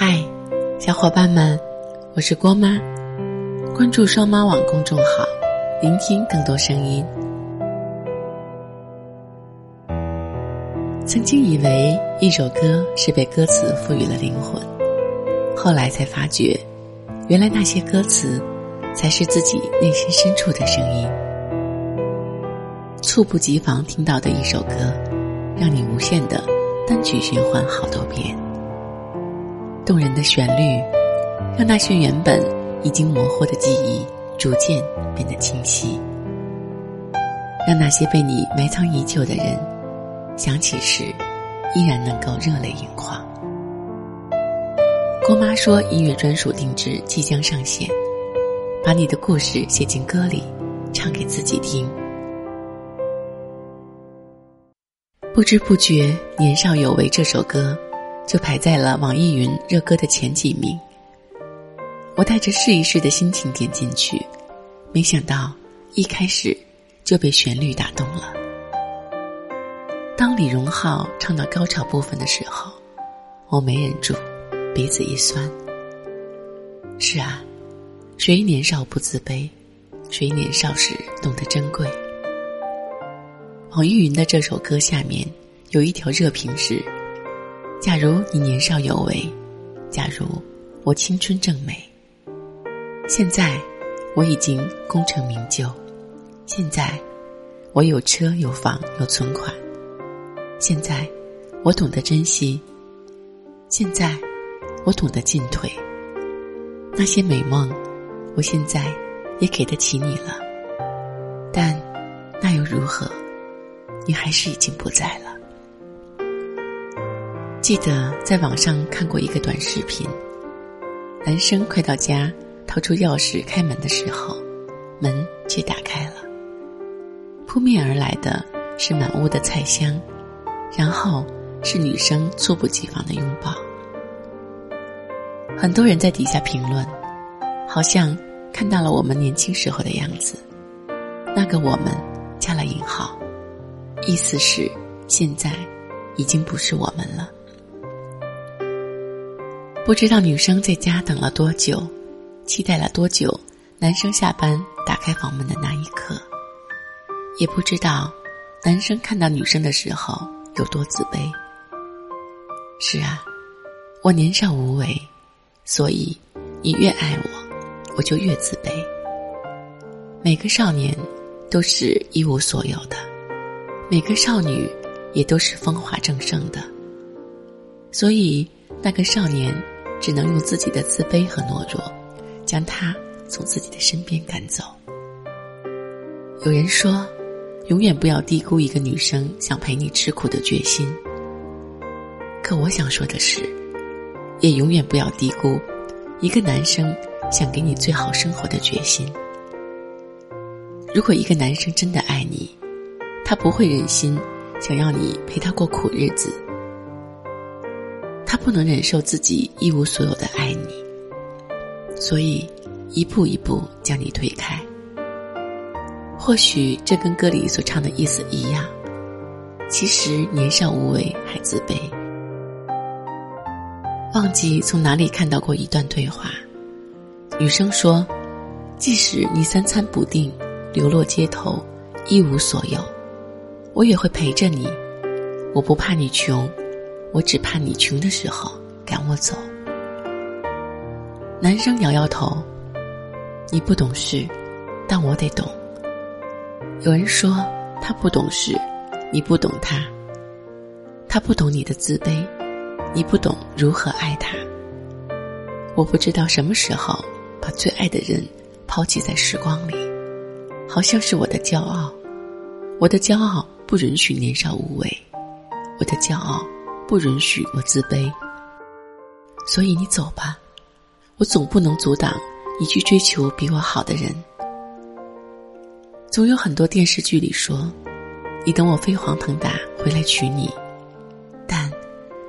嗨，小伙伴们，我是郭妈，关注双妈网公众号，聆听更多声音。曾经以为一首歌是被歌词赋予了灵魂，后来才发觉，原来那些歌词才是自己内心深处的声音。猝不及防听到的一首歌，让你无限的单曲循环好多遍。动人的旋律，让那些原本已经模糊的记忆逐渐变得清晰，让那些被你埋藏已久的人想起时，依然能够热泪盈眶。郭妈说：“音乐专属定制即将上线，把你的故事写进歌里，唱给自己听。”不知不觉，《年少有为》这首歌。就排在了网易云热歌的前几名。我带着试一试的心情点进去，没想到一开始就被旋律打动了。当李荣浩唱到高潮部分的时候，我没忍住，鼻子一酸。是啊，谁年少不自卑？谁年少时懂得珍贵？网易云的这首歌下面有一条热评是。假如你年少有为，假如我青春正美。现在我已经功成名就，现在我有车有房有存款，现在我懂得珍惜，现在我懂得进退。那些美梦，我现在也给得起你了，但那又如何？你还是已经不在了。记得在网上看过一个短视频，男生快到家，掏出钥匙开门的时候，门却打开了。扑面而来的是满屋的菜香，然后是女生猝不及防的拥抱。很多人在底下评论，好像看到了我们年轻时候的样子。那个我们加了引号，意思是现在已经不是我们了。不知道女生在家等了多久，期待了多久，男生下班打开房门的那一刻。也不知道，男生看到女生的时候有多自卑。是啊，我年少无为，所以你越爱我，我就越自卑。每个少年都是一无所有的，每个少女也都是风华正盛的，所以那个少年。只能用自己的自卑和懦弱，将他从自己的身边赶走。有人说，永远不要低估一个女生想陪你吃苦的决心。可我想说的是，也永远不要低估一个男生想给你最好生活的决心。如果一个男生真的爱你，他不会忍心想要你陪他过苦日子。不能忍受自己一无所有的爱你，所以一步一步将你推开。或许这跟歌里所唱的意思一样，其实年少无为还自卑。忘记从哪里看到过一段对话，女生说：“即使你三餐不定，流落街头，一无所有，我也会陪着你。我不怕你穷。”我只怕你穷的时候赶我走。男生摇摇头，你不懂事，但我得懂。有人说他不懂事，你不懂他。他不懂你的自卑，你不懂如何爱他。我不知道什么时候把最爱的人抛弃在时光里，好像是我的骄傲。我的骄傲不允许年少无为，我的骄傲。不允许我自卑，所以你走吧，我总不能阻挡你去追求比我好的人。总有很多电视剧里说，你等我飞黄腾达回来娶你，但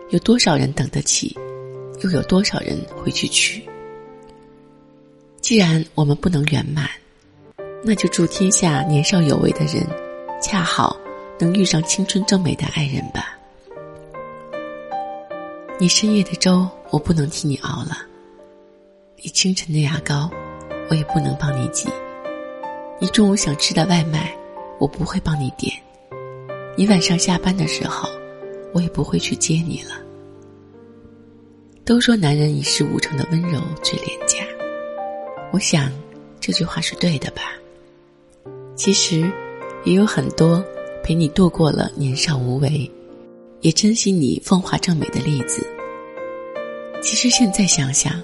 有多少人等得起，又有多少人会去娶？既然我们不能圆满，那就祝天下年少有为的人，恰好能遇上青春正美的爱人吧。你深夜的粥我不能替你熬了。你清晨的牙膏，我也不能帮你挤。你中午想吃的外卖，我不会帮你点。你晚上下班的时候，我也不会去接你了。都说男人一事无成的温柔最廉价，我想这句话是对的吧？其实，也有很多陪你度过了年少无为，也珍惜你风华正美的例子。其实现在想想，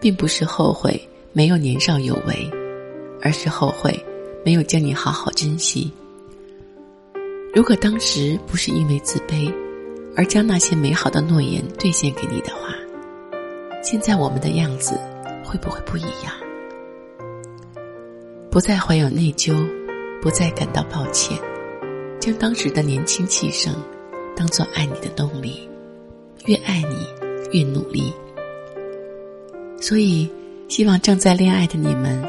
并不是后悔没有年少有为，而是后悔没有将你好好珍惜。如果当时不是因为自卑，而将那些美好的诺言兑现给你的话，现在我们的样子会不会不一样？不再怀有内疚，不再感到抱歉，将当时的年轻气盛当做爱你的动力，越爱你。越努力，所以希望正在恋爱的你们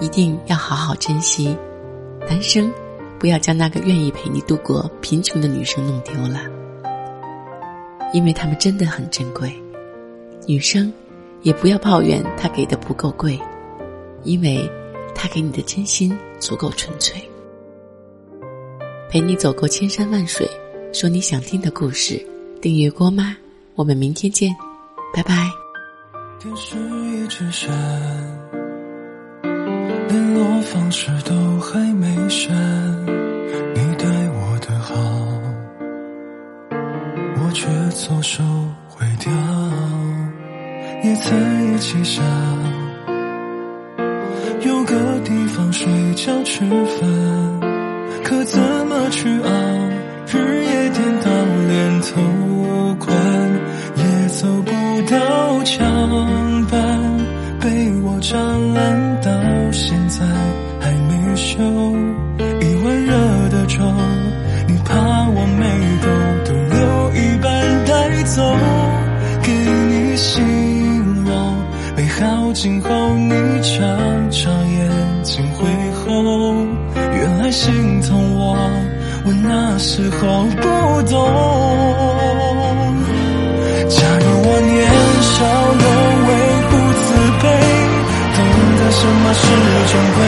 一定要好好珍惜。男生不要将那个愿意陪你度过贫穷的女生弄丢了，因为他们真的很珍贵。女生也不要抱怨他给的不够贵，因为他给你的真心足够纯粹。陪你走过千山万水，说你想听的故事。订阅郭妈，我们明天见。拜拜。电视一直闪，联络方式都还没删。你对我的好，我却错手毁掉。也曾一起想，有个地方睡觉吃饭，可怎么去熬？日夜颠倒，连头款也走不。到墙板被我占烂，到现在还没修。一碗热的粥，你怕我没够，都留一半带走。给你形容，美好今后你常常眼睛会红。原来心疼我，我那时候不懂假如我年少有为不自卑懂得什么是珍贵